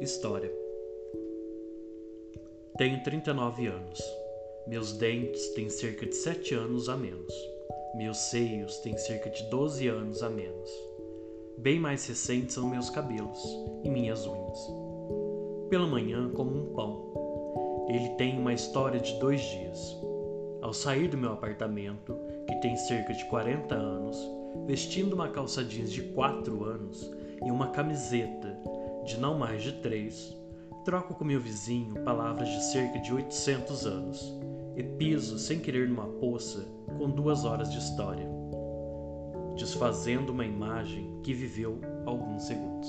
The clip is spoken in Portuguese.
História. Tenho 39 anos. Meus dentes têm cerca de 7 anos a menos. Meus seios têm cerca de 12 anos a menos. Bem mais recentes são meus cabelos e minhas unhas. Pela manhã, como um pão. Ele tem uma história de dois dias. Ao sair do meu apartamento, que tem cerca de 40 anos, vestindo uma calça jeans de 4 anos e uma camiseta de não mais de 3, troco com meu vizinho palavras de cerca de 800 anos e piso sem querer numa poça com duas horas de história, desfazendo uma imagem que viveu alguns segundos.